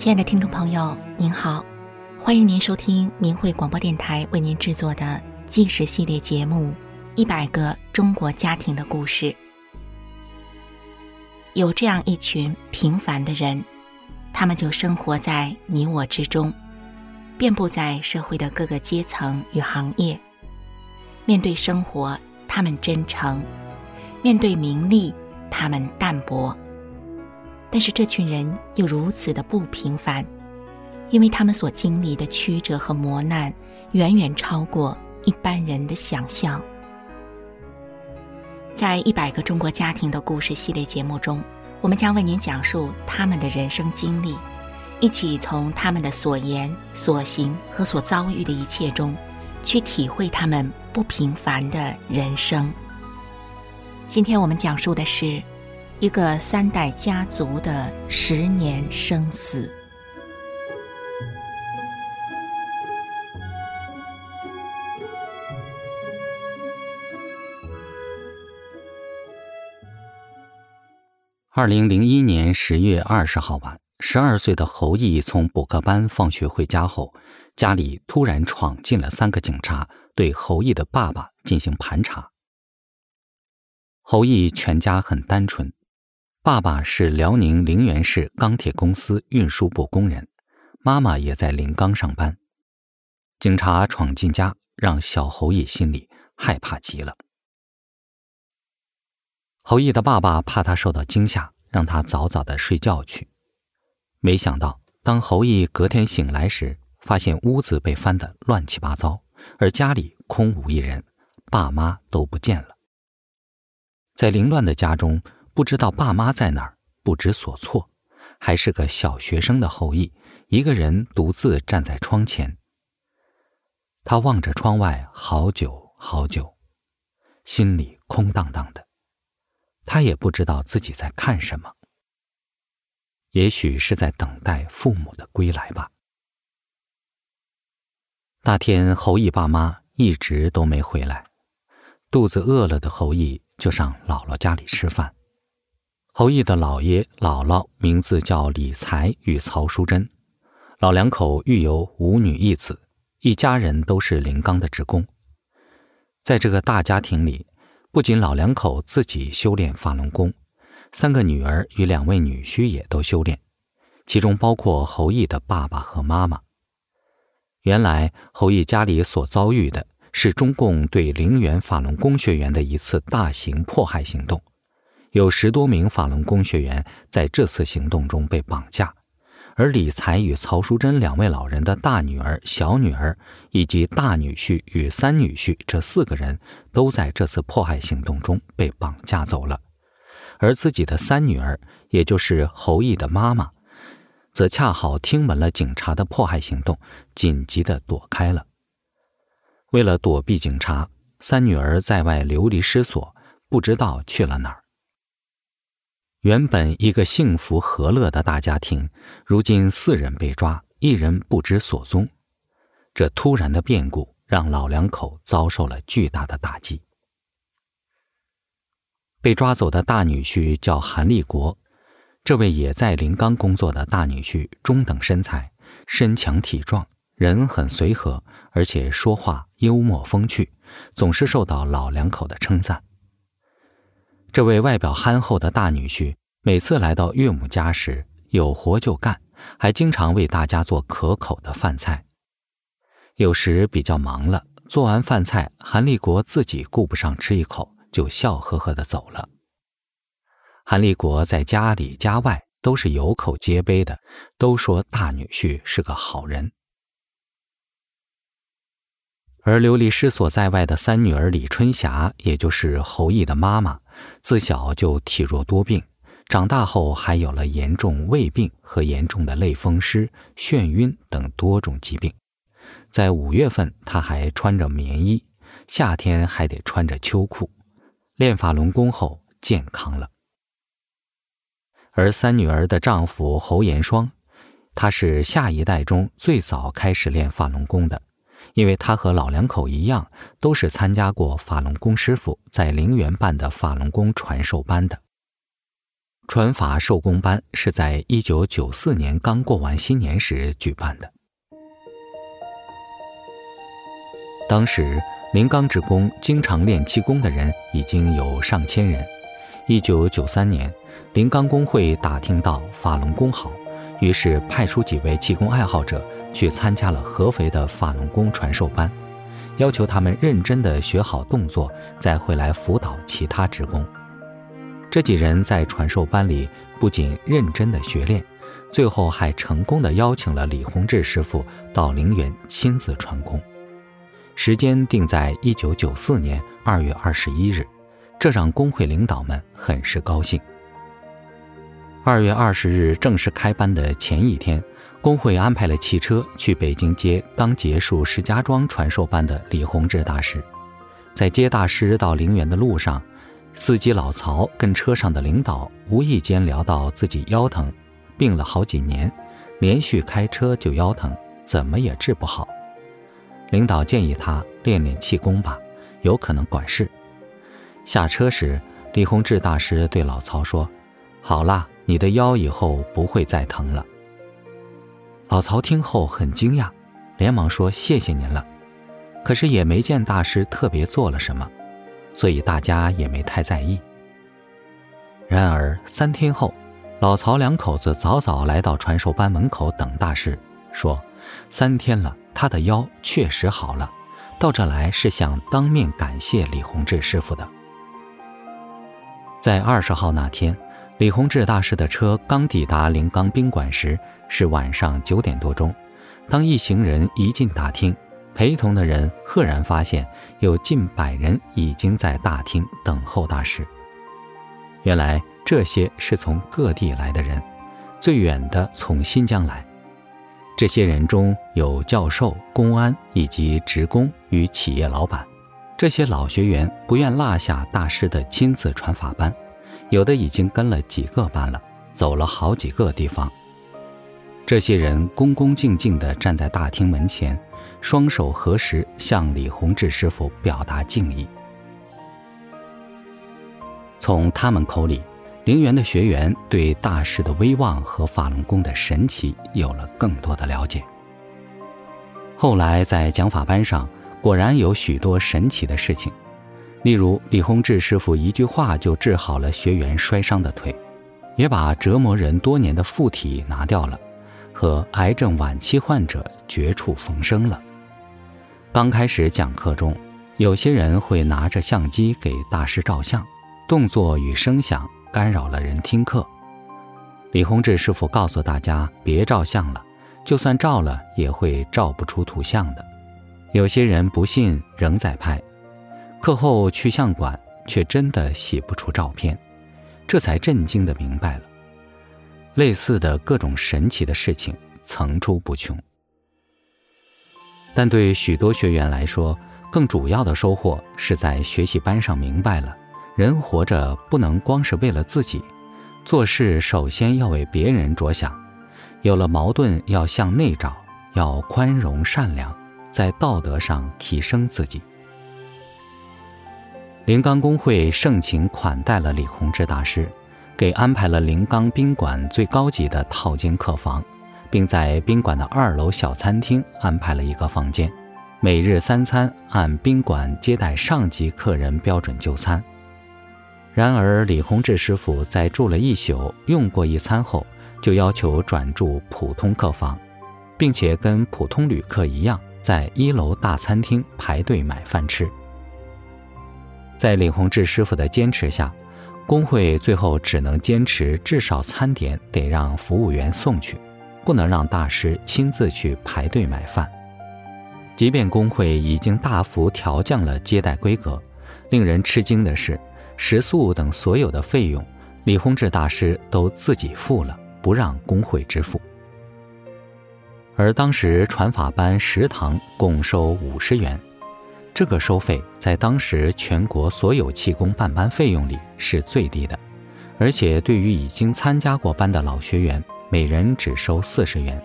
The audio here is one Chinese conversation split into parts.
亲爱的听众朋友，您好，欢迎您收听明慧广播电台为您制作的纪实系列节目《一百个中国家庭的故事》。有这样一群平凡的人，他们就生活在你我之中，遍布在社会的各个阶层与行业。面对生活，他们真诚；面对名利，他们淡泊。但是这群人又如此的不平凡，因为他们所经历的曲折和磨难，远远超过一般人的想象。在一百个中国家庭的故事系列节目中，我们将为您讲述他们的人生经历，一起从他们的所言、所行和所遭遇的一切中，去体会他们不平凡的人生。今天我们讲述的是。一个三代家族的十年生死。二零零一年十月二十号晚，十二岁的侯毅从补课班放学回家后，家里突然闯进了三个警察，对侯毅的爸爸进行盘查。侯毅全家很单纯。爸爸是辽宁凌源市钢铁公司运输部工人，妈妈也在临钢上班。警察闯进家，让小侯毅心里害怕极了。侯毅的爸爸怕他受到惊吓，让他早早的睡觉去。没想到，当侯毅隔天醒来时，发现屋子被翻得乱七八糟，而家里空无一人，爸妈都不见了。在凌乱的家中。不知道爸妈在哪儿，不知所措，还是个小学生的侯毅，一个人独自站在窗前。他望着窗外好久好久，心里空荡荡的。他也不知道自己在看什么，也许是在等待父母的归来吧。那天侯毅爸妈一直都没回来，肚子饿了的侯毅就上姥姥家里吃饭。侯毅的姥爷姥姥名字叫李才与曹淑珍，老两口育有五女一子，一家人都是临钢的职工。在这个大家庭里，不仅老两口自己修炼法轮功，三个女儿与两位女婿也都修炼，其中包括侯毅的爸爸和妈妈。原来侯毅家里所遭遇的是中共对陵园法轮功学员的一次大型迫害行动。有十多名法轮功学员在这次行动中被绑架，而李才与曹淑珍两位老人的大女儿、小女儿以及大女婿与三女婿这四个人都在这次迫害行动中被绑架走了，而自己的三女儿，也就是侯毅的妈妈，则恰好听闻了警察的迫害行动，紧急的躲开了。为了躲避警察，三女儿在外流离失所，不知道去了哪儿。原本一个幸福和乐的大家庭，如今四人被抓，一人不知所踪。这突然的变故让老两口遭受了巨大的打击。被抓走的大女婿叫韩立国，这位也在临钢工作的大女婿，中等身材，身强体壮，人很随和，而且说话幽默风趣，总是受到老两口的称赞。这位外表憨厚的大女婿，每次来到岳母家时，有活就干，还经常为大家做可口的饭菜。有时比较忙了，做完饭菜，韩立国自己顾不上吃一口，就笑呵呵地走了。韩立国在家里家外都是有口皆碑的，都说大女婿是个好人。而流离失所在外的三女儿李春霞，也就是侯毅的妈妈。自小就体弱多病，长大后还有了严重胃病和严重的类风湿、眩晕等多种疾病。在五月份，她还穿着棉衣，夏天还得穿着秋裤。练法轮功后健康了。而三女儿的丈夫侯延双，他是下一代中最早开始练法轮功的。因为他和老两口一样，都是参加过法轮功师傅在陵园办的法轮功传授班的。传法授功班是在一九九四年刚过完新年时举办的。当时临冈志功经常练气功的人已经有上千人。一九九三年，临冈公会打听到法轮功好，于是派出几位气功爱好者去参加了合肥的法轮功传授班，要求他们认真的学好动作，再回来辅导其他职工。这几人在传授班里不仅认真的学练，最后还成功的邀请了李洪志师傅到陵园亲自传功。时间定在一九九四年二月二十一日，这让工会领导们很是高兴。二月二十日正式开班的前一天，工会安排了汽车去北京接刚结束石家庄传授班的李洪志大师。在接大师到陵园的路上，司机老曹跟车上的领导无意间聊到自己腰疼，病了好几年，连续开车就腰疼，怎么也治不好。领导建议他练练气功吧，有可能管事。下车时，李洪志大师对老曹说：“好啦，你的腰以后不会再疼了。”老曹听后很惊讶，连忙说：“谢谢您了。”可是也没见大师特别做了什么，所以大家也没太在意。然而三天后，老曹两口子早早来到传授班门口等大师，说：“三天了。”他的腰确实好了，到这来是想当面感谢李洪志师傅的。在二十号那天，李洪志大师的车刚抵达临冈宾馆时，是晚上九点多钟。当一行人一进大厅，陪同的人赫然发现有近百人已经在大厅等候大师。原来这些是从各地来的人，最远的从新疆来。这些人中有教授、公安以及职工与企业老板。这些老学员不愿落下大师的亲自传法班，有的已经跟了几个班了，走了好几个地方。这些人恭恭敬敬地站在大厅门前，双手合十，向李洪志师傅表达敬意。从他们口里。陵园的学员对大师的威望和法轮功的神奇有了更多的了解。后来在讲法班上，果然有许多神奇的事情，例如李洪志师傅一句话就治好了学员摔伤的腿，也把折磨人多年的附体拿掉了，和癌症晚期患者绝处逢生了。刚开始讲课中，有些人会拿着相机给大师照相，动作与声响。干扰了人听课，李洪志师傅告诉大家别照相了，就算照了也会照不出图像的。有些人不信，仍在拍。课后去相馆，却真的洗不出照片，这才震惊地明白了。类似的各种神奇的事情层出不穷。但对许多学员来说，更主要的收获是在学习班上明白了。人活着不能光是为了自己，做事首先要为别人着想。有了矛盾，要向内找，要宽容善良，在道德上提升自己。临冈公会盛情款待了李洪志大师，给安排了临冈宾馆最高级的套间客房，并在宾馆的二楼小餐厅安排了一个房间，每日三餐按宾馆接待上级客人标准就餐。然而，李洪志师傅在住了一宿、用过一餐后，就要求转住普通客房，并且跟普通旅客一样，在一楼大餐厅排队买饭吃。在李洪志师傅的坚持下，工会最后只能坚持至少餐点得让服务员送去，不能让大师亲自去排队买饭。即便工会已经大幅调降了接待规格，令人吃惊的是，食宿等所有的费用，李洪志大师都自己付了，不让工会支付。而当时传法班食堂共收五十元，这个收费在当时全国所有气功办班费用里是最低的，而且对于已经参加过班的老学员，每人只收四十元，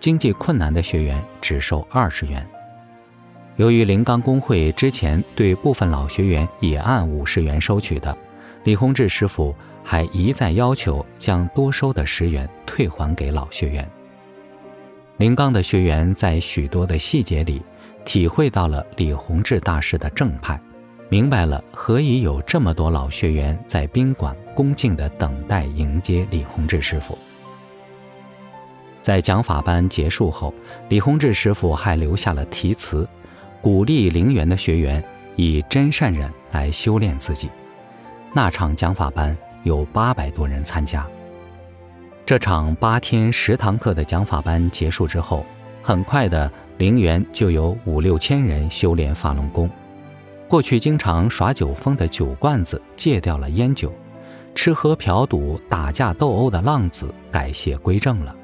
经济困难的学员只收二十元。由于临冈公会之前对部分老学员也按五十元收取的，李洪志师傅还一再要求将多收的十元退还给老学员。临冈的学员在许多的细节里体会到了李洪志大师的正派，明白了何以有这么多老学员在宾馆恭敬地等待迎接李洪志师傅。在讲法班结束后，李洪志师傅还留下了题词，鼓励陵园的学员以真善忍来修炼自己。那场讲法班有八百多人参加。这场八天十堂课的讲法班结束之后，很快的，陵园就有五六千人修炼法轮功。过去经常耍酒疯的酒罐子戒掉了烟酒，吃喝嫖赌、打架斗殴的浪子改邪归正了，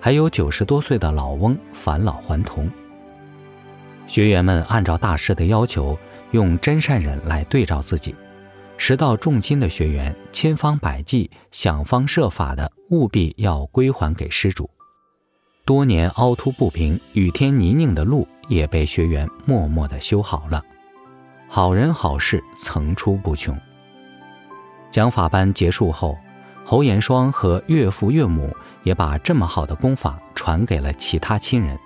还有九十多岁的老翁返老还童。学员们按照大师的要求，用真善忍来对照自己。十道重金的学员，千方百计、想方设法的，务必要归还给施主。多年凹凸不平、雨天泥泞的路，也被学员默默的修好了。好人好事层出不穷。讲法班结束后，侯延双和岳父岳母也把这么好的功法传给了其他亲人，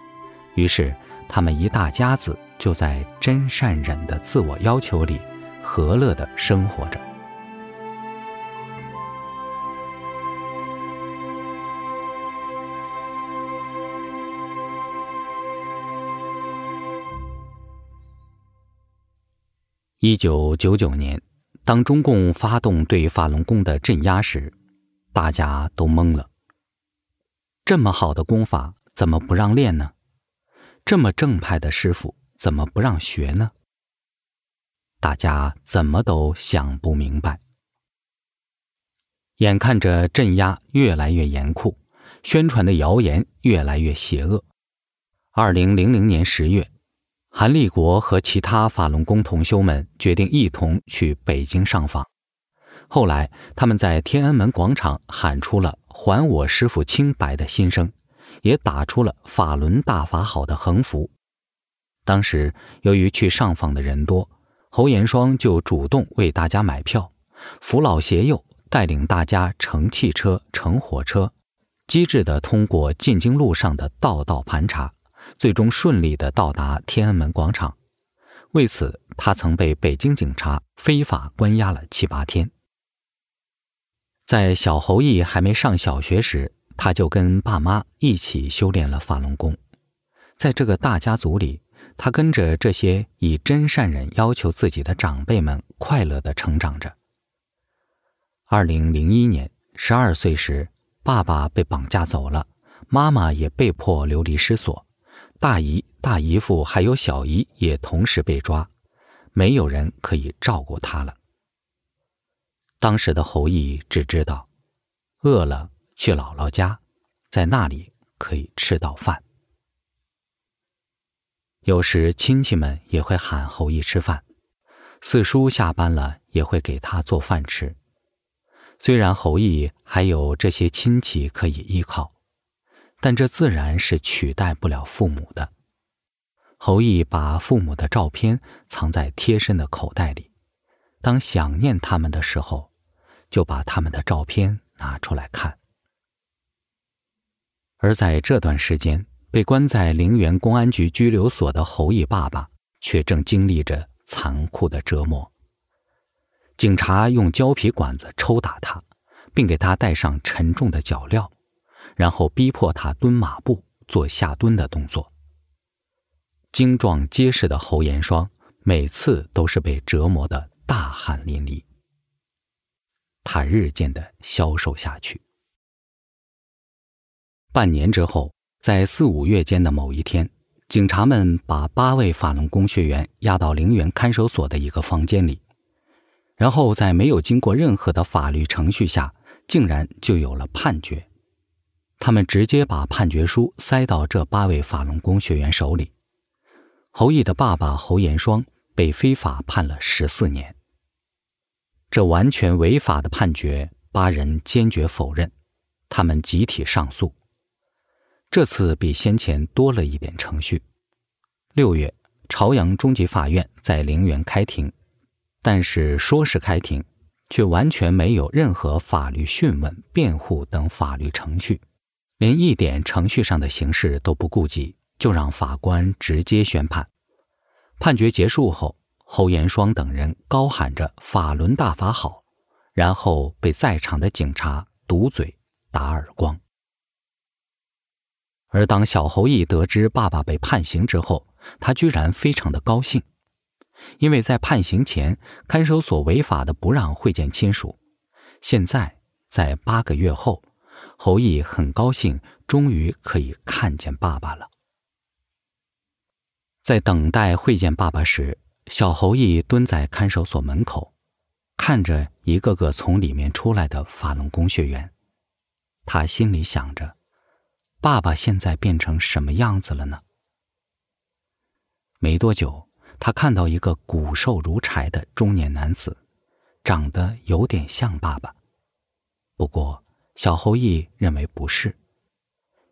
于是他们一大家子就在真善忍的自我要求里。和乐的生活着。一九九九年，当中共发动对法轮功的镇压时，大家都懵了。这么好的功法，怎么不让练呢？这么正派的师傅，怎么不让学呢？大家怎么都想不明白。眼看着镇压越来越严酷，宣传的谣言越来越邪恶。二零零零年十月，韩立国和其他法轮功同修们决定一同去北京上访。后来，他们在天安门广场喊出了“还我师父清白”的心声，也打出了“法轮大法好”的横幅。当时，由于去上访的人多。侯延双就主动为大家买票，扶老携幼，带领大家乘汽车、乘火车，机智地通过进京路上的道道盘查，最终顺利地到达天安门广场。为此，他曾被北京警察非法关押了七八天。在小侯毅还没上小学时，他就跟爸妈一起修炼了法轮功。在这个大家族里，他跟着这些以真善忍要求自己的长辈们快乐地成长着。二零零一年，十二岁时，爸爸被绑架走了，妈妈也被迫流离失所，大姨、大姨夫还有小姨也同时被抓，没有人可以照顾他了。当时的侯毅只知道，饿了去姥姥家，在那里可以吃到饭。有时亲戚们也会喊侯毅吃饭，四叔下班了也会给他做饭吃。虽然侯毅还有这些亲戚可以依靠，但这自然是取代不了父母的。侯毅把父母的照片藏在贴身的口袋里，当想念他们的时候，就把他们的照片拿出来看。而在这段时间，被关在陵园公安局拘留所的侯毅爸爸，却正经历着残酷的折磨。警察用胶皮管子抽打他，并给他戴上沉重的脚镣，然后逼迫他蹲马步，做下蹲的动作。精壮结实的侯延双，每次都是被折磨得大汗淋漓。他日渐的消瘦下去。半年之后。在四五月间的某一天，警察们把八位法轮功学员押到陵园看守所的一个房间里，然后在没有经过任何的法律程序下，竟然就有了判决。他们直接把判决书塞到这八位法轮功学员手里。侯毅的爸爸侯延双被非法判了十四年。这完全违法的判决，八人坚决否认，他们集体上诉。这次比先前多了一点程序。六月，朝阳中级法院在陵园开庭，但是说是开庭，却完全没有任何法律讯问、辩护等法律程序，连一点程序上的形式都不顾及，就让法官直接宣判。判决结束后，侯延双等人高喊着“法轮大法好”，然后被在场的警察堵嘴、打耳光。而当小侯毅得知爸爸被判刑之后，他居然非常的高兴。因为在判刑前，看守所违法的不让会见亲属。现在，在八个月后，侯毅很高兴，终于可以看见爸爸了。在等待会见爸爸时，小侯毅蹲在看守所门口，看着一个个从里面出来的法轮功学员，他心里想着：爸爸现在变成什么样子了呢？没多久。他看到一个骨瘦如柴的中年男子，长得有点像爸爸。不过，小侯毅认为不是，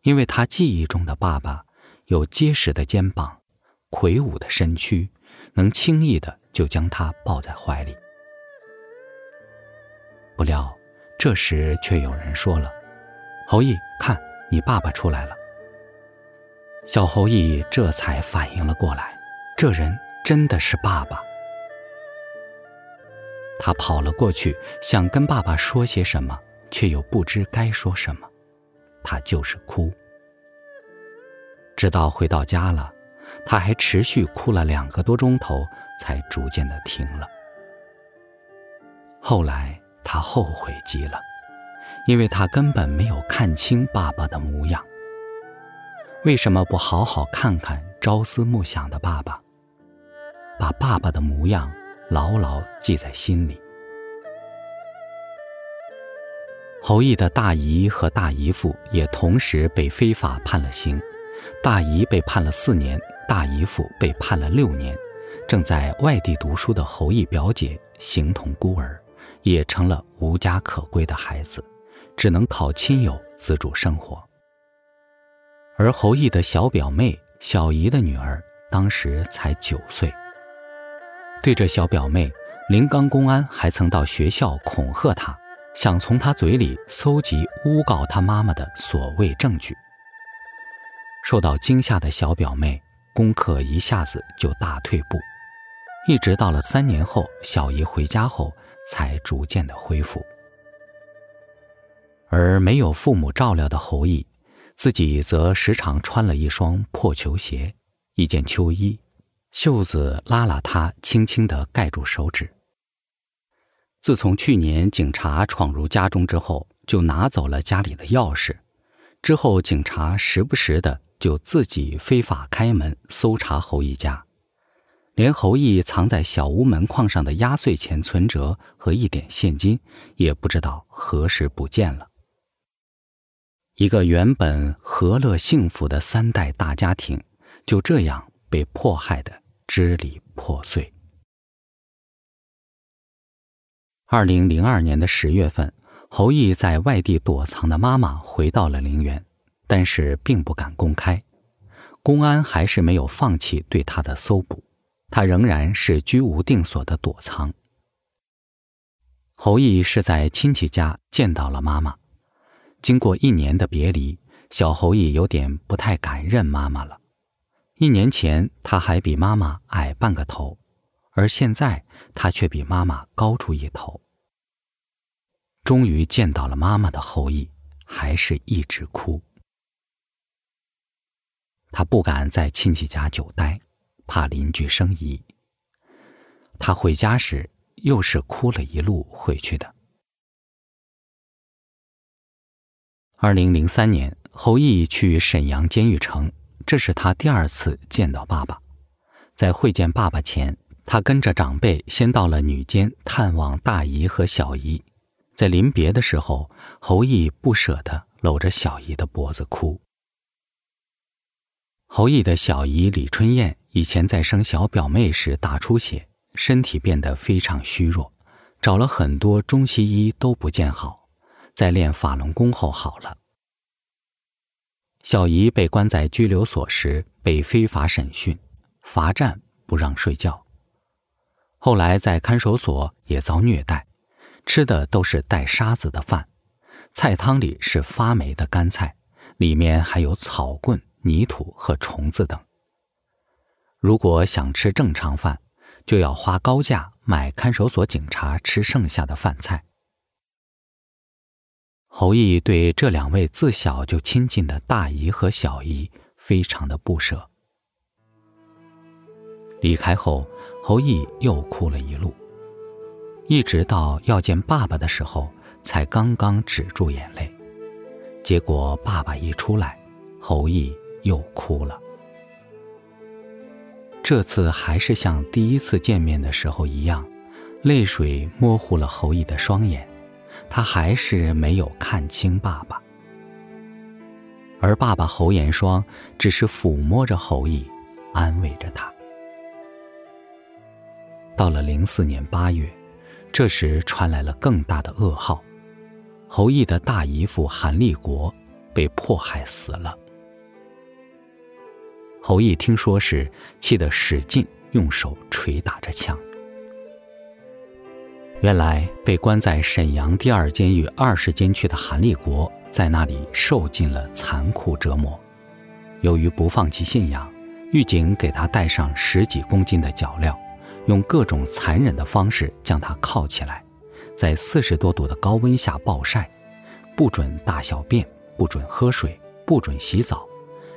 因为他记忆中的爸爸有结实的肩膀、魁梧的身躯，能轻易的就将他抱在怀里。不料，这时却有人说了：“侯毅，看你爸爸出来了。”小侯毅这才反应了过来，这人。真的是爸爸。他跑了过去，想跟爸爸说些什么，却又不知该说什么。他就是哭，直到回到家了，他还持续哭了两个多钟头，才逐渐的停了。后来他后悔极了，因为他根本没有看清爸爸的模样。为什么不好好看看朝思暮想的爸爸？把爸爸的模样牢牢记在心里。侯毅的大姨和大姨父也同时被非法判了刑，大姨被判了四年，大姨父被判了六年。正在外地读书的侯毅表姐形同孤儿，也成了无家可归的孩子，只能靠亲友资助生活。而侯毅的小表妹小姨的女儿当时才九岁。对着小表妹，临港公安还曾到学校恐吓她，想从他嘴里搜集诬告他妈妈的所谓证据。受到惊吓的小表妹功课一下子就大退步，一直到了三年后，小姨回家后才逐渐的恢复。而没有父母照料的侯毅，自己则时常穿了一双破球鞋，一件秋衣。袖子邋邋遢，轻轻地盖住手指。自从去年警察闯入家中之后，就拿走了家里的钥匙。之后，警察时不时的就自己非法开门搜查侯毅家，连侯毅藏在小屋门框上的压岁钱存折和一点现金，也不知道何时不见了。一个原本和乐幸福的三代大家庭，就这样被迫害的。支离破碎。二零零二年的十月份，侯毅在外地躲藏的妈妈回到了陵园，但是并不敢公开。公安还是没有放弃对他的搜捕，他仍然是居无定所的躲藏。侯毅是在亲戚家见到了妈妈，经过一年的别离，小侯毅有点不太敢认妈妈了。一年前，他还比妈妈矮半个头，而现在他却比妈妈高出一头。终于见到了妈妈的侯毅，还是一直哭。他不敢在亲戚家久待，怕邻居生疑。他回家时，又是哭了一路回去的。二零零三年，侯毅去沈阳监狱城。这是他第二次见到爸爸，在会见爸爸前，他跟着长辈先到了女监探望大姨和小姨。在临别的时候，侯毅不舍得搂着小姨的脖子哭。侯毅的小姨李春燕以前在生小表妹时大出血，身体变得非常虚弱，找了很多中西医都不见好，在练法轮功后好了。小姨被关在拘留所时被非法审讯，罚站不让睡觉。后来在看守所也遭虐待，吃的都是带沙子的饭，菜汤里是发霉的干菜，里面还有草棍、泥土和虫子等。如果想吃正常饭，就要花高价买看守所警察吃剩下的饭菜。侯毅对这两位自小就亲近的大姨和小姨非常的不舍。离开后，侯毅又哭了一路，一直到要见爸爸的时候，才刚刚止住眼泪。结果爸爸一出来，侯毅又哭了。这次还是像第一次见面的时候一样，泪水模糊了侯毅的双眼，他还是没有看清爸爸。而爸爸侯延双只是抚摸着侯毅，安慰着他。到了零四年八月，这时传来了更大的噩耗：侯毅的大姨父韩立国被迫害死了。侯毅听说时，气得使劲用手捶打着墙。原来被关在沈阳第二监狱二十监区的韩立国，在那里受尽了残酷折磨。由于不放弃信仰，狱警给他带上十几公斤的脚镣，用各种残忍的方式将他铐起来，在四十多度的高温下暴晒，不准大小便，不准喝水，不准洗澡。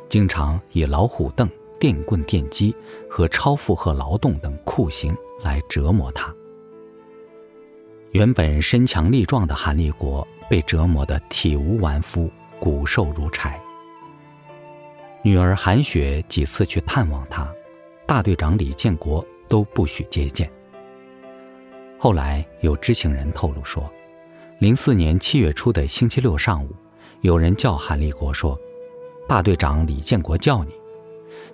经常以老虎凳、电棍、电击和超负荷劳动等酷刑来折磨他。原本身强力壮的韩立国被折磨得体无完肤、骨瘦如柴。女儿韩雪几次去探望他，大队长李建国都不许接见。后来有知情人透露说，零四年七月初的星期六上午，有人叫韩立国说。大队长李建国叫你，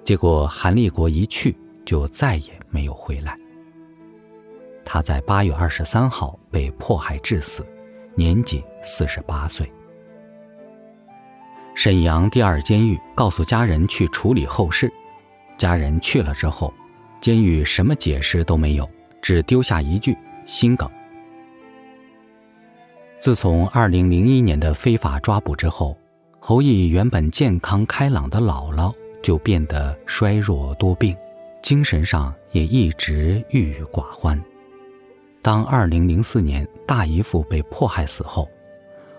结果韩立国一去就再也没有回来。他在八月二十三号被迫害致死，年仅四十八岁。沈阳第二监狱告诉家人去处理后事，家人去了之后，监狱什么解释都没有，只丢下一句心梗。自从二零零一年的非法抓捕之后。侯毅原本健康开朗的姥姥就变得衰弱多病，精神上也一直郁郁寡欢。当2004年大姨父被迫害死后，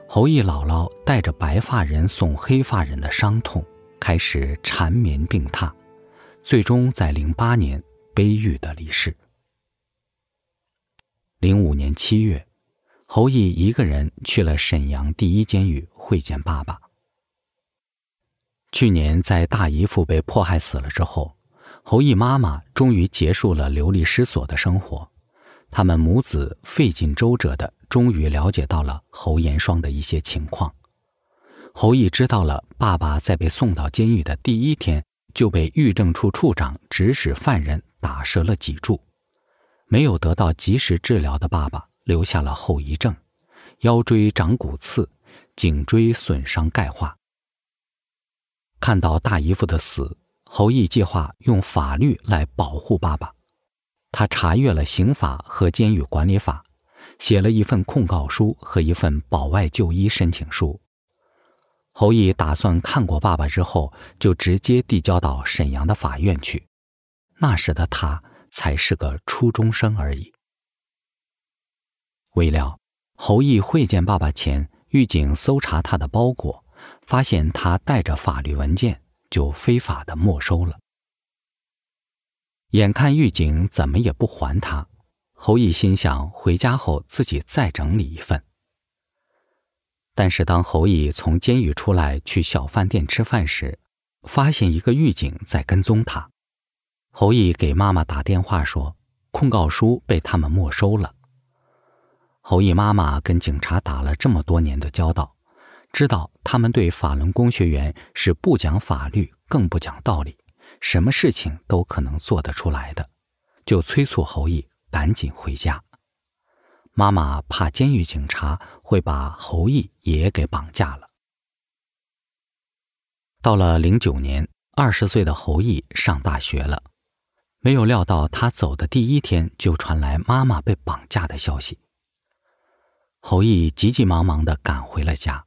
侯毅姥姥带着白发人送黑发人的伤痛，开始缠绵病榻，最终在08年悲郁的离世。05年7月，侯毅一个人去了沈阳第一监狱会见爸爸。去年在大姨父被迫害死了之后，侯毅妈妈终于结束了流离失所的生活。他们母子费尽周折的，终于了解到了侯延双的一些情况。侯毅知道了，爸爸在被送到监狱的第一天就被狱政处处长指使犯人打折了脊柱，没有得到及时治疗的爸爸留下了后遗症，腰椎长骨刺，颈椎损伤钙化。看到大姨父的死，侯毅计划用法律来保护爸爸。他查阅了刑法和监狱管理法，写了一份控告书和一份保外就医申请书。侯毅打算看过爸爸之后，就直接递交到沈阳的法院去。那时的他才是个初中生而已。未料，侯毅会见爸爸前，狱警搜查他的包裹。发现他带着法律文件，就非法的没收了。眼看狱警怎么也不还他，侯毅心想回家后自己再整理一份。但是当侯毅从监狱出来去小饭店吃饭时，发现一个狱警在跟踪他。侯毅给妈妈打电话说，控告书被他们没收了。侯毅妈妈跟警察打了这么多年的交道。知道他们对法轮功学员是不讲法律，更不讲道理，什么事情都可能做得出来的，就催促侯毅赶紧回家。妈妈怕监狱警察会把侯毅也给绑架了。到了零九年，二十岁的侯毅上大学了，没有料到他走的第一天就传来妈妈被绑架的消息。侯毅急急忙忙地赶回了家。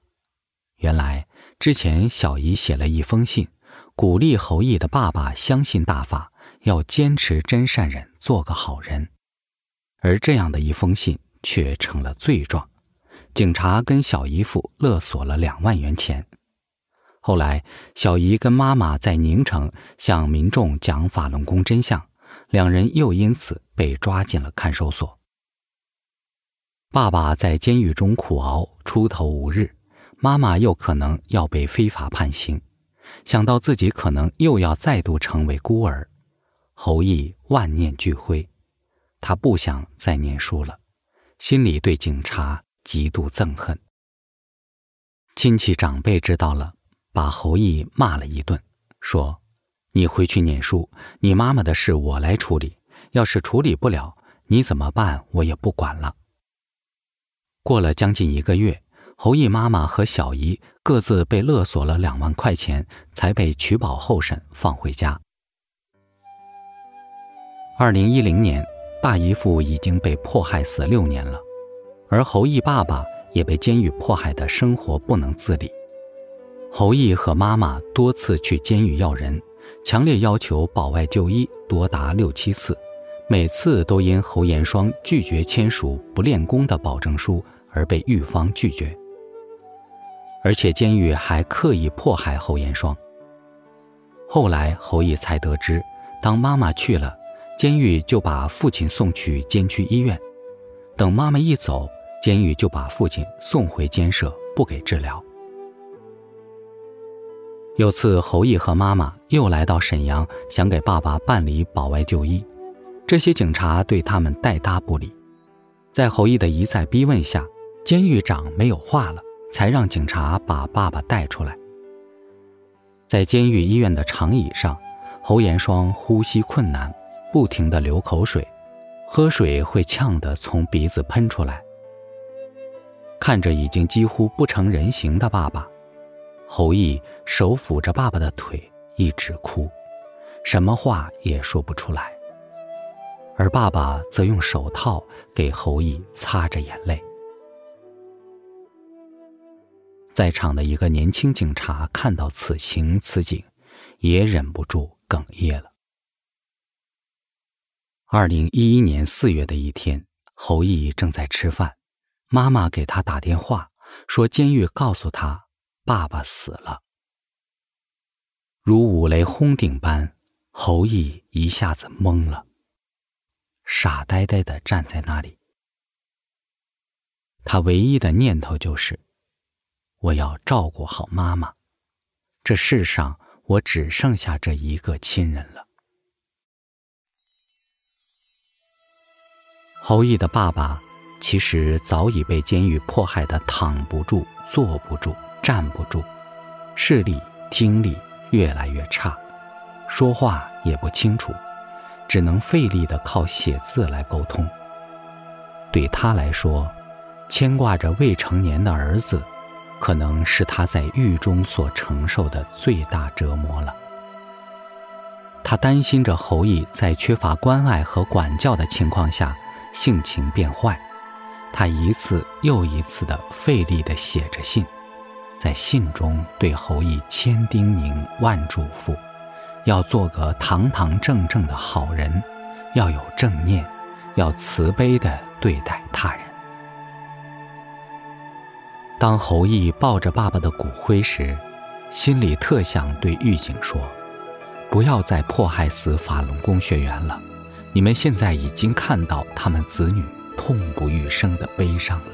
原来之前小姨写了一封信，鼓励侯毅的爸爸相信大法，要坚持真善忍，做个好人。而这样的一封信却成了罪状，警察跟小姨夫勒索了两万元钱。后来，小姨跟妈妈在宁城向民众讲法轮功真相，两人又因此被抓进了看守所。爸爸在监狱中苦熬，出头无日；妈妈又可能要被非法判刑，想到自己可能又要再度成为孤儿，侯毅万念俱灰。他不想再念书了，心里对警察极度憎恨。亲戚长辈知道了。把侯毅骂了一顿，说：“你回去念书，你妈妈的事我来处理。要是处理不了，你怎么办？我也不管了。”过了将近一个月，侯毅妈妈和小姨各自被勒索了两万块钱，才被取保候审放回家。二零一零年，大姨父已经被迫害死六年了，而侯毅爸爸也被监狱迫害得生活不能自理。侯毅和妈妈多次去监狱要人，强烈要求保外就医，多达六七次，每次都因侯延双拒绝签署不练功的保证书而被狱方拒绝。而且监狱还刻意迫害侯延双。后来侯毅才得知，当妈妈去了，监狱就把父亲送去监区医院，等妈妈一走，监狱就把父亲送回监舍，不给治疗。有次，侯毅和妈妈又来到沈阳，想给爸爸办理保外就医。这些警察对他们带搭不理。在侯毅的一再逼问下，监狱长没有话了，才让警察把爸爸带出来。在监狱医院的长椅上，侯延双呼吸困难，不停地流口水，喝水会呛得从鼻子喷出来。看着已经几乎不成人形的爸爸。侯毅手抚着爸爸的腿，一直哭，什么话也说不出来。而爸爸则用手套给侯毅擦着眼泪。在场的一个年轻警察看到此情此景，也忍不住哽咽了。二零一一年四月的一天，侯毅正在吃饭，妈妈给他打电话，说监狱告诉他。爸爸死了，如五雷轰顶般，侯毅一下子懵了，傻呆呆的站在那里。他唯一的念头就是：我要照顾好妈妈，这世上我只剩下这一个亲人了。侯毅的爸爸其实早已被监狱迫害得躺不住、坐不住。站不住，视力、听力越来越差，说话也不清楚，只能费力地靠写字来沟通。对他来说，牵挂着未成年的儿子，可能是他在狱中所承受的最大折磨了。他担心着侯毅在缺乏关爱和管教的情况下性情变坏，他一次又一次地费力地写着信。在信中对侯毅千叮咛万嘱咐，要做个堂堂正正的好人，要有正念，要慈悲地对待他人。当侯毅抱着爸爸的骨灰时，心里特想对狱警说：“不要再迫害死法轮功学员了，你们现在已经看到他们子女痛不欲生的悲伤了。”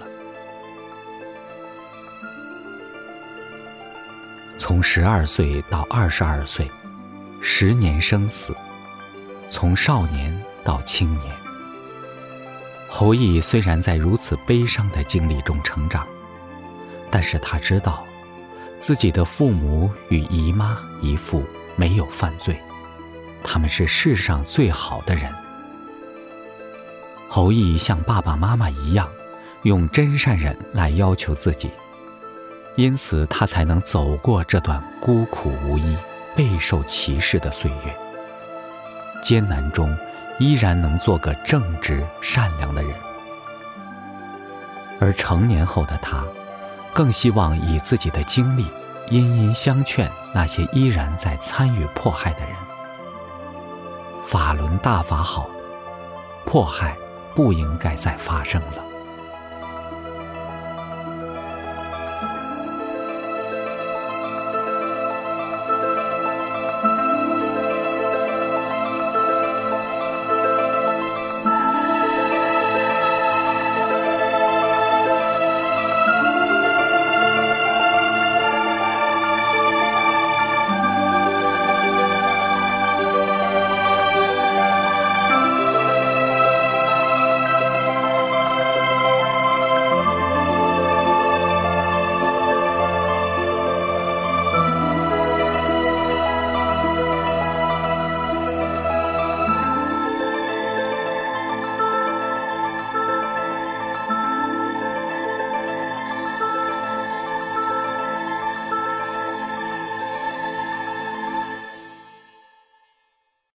从十二岁到二十二岁，十年生死；从少年到青年，侯毅虽然在如此悲伤的经历中成长，但是他知道，自己的父母与姨妈姨父没有犯罪，他们是世上最好的人。侯毅像爸爸妈妈一样，用真善忍来要求自己。因此，他才能走过这段孤苦无依、备受歧视的岁月。艰难中，依然能做个正直善良的人。而成年后的他，更希望以自己的经历，殷殷相劝那些依然在参与迫害的人：法轮大法好，迫害不应该再发生了。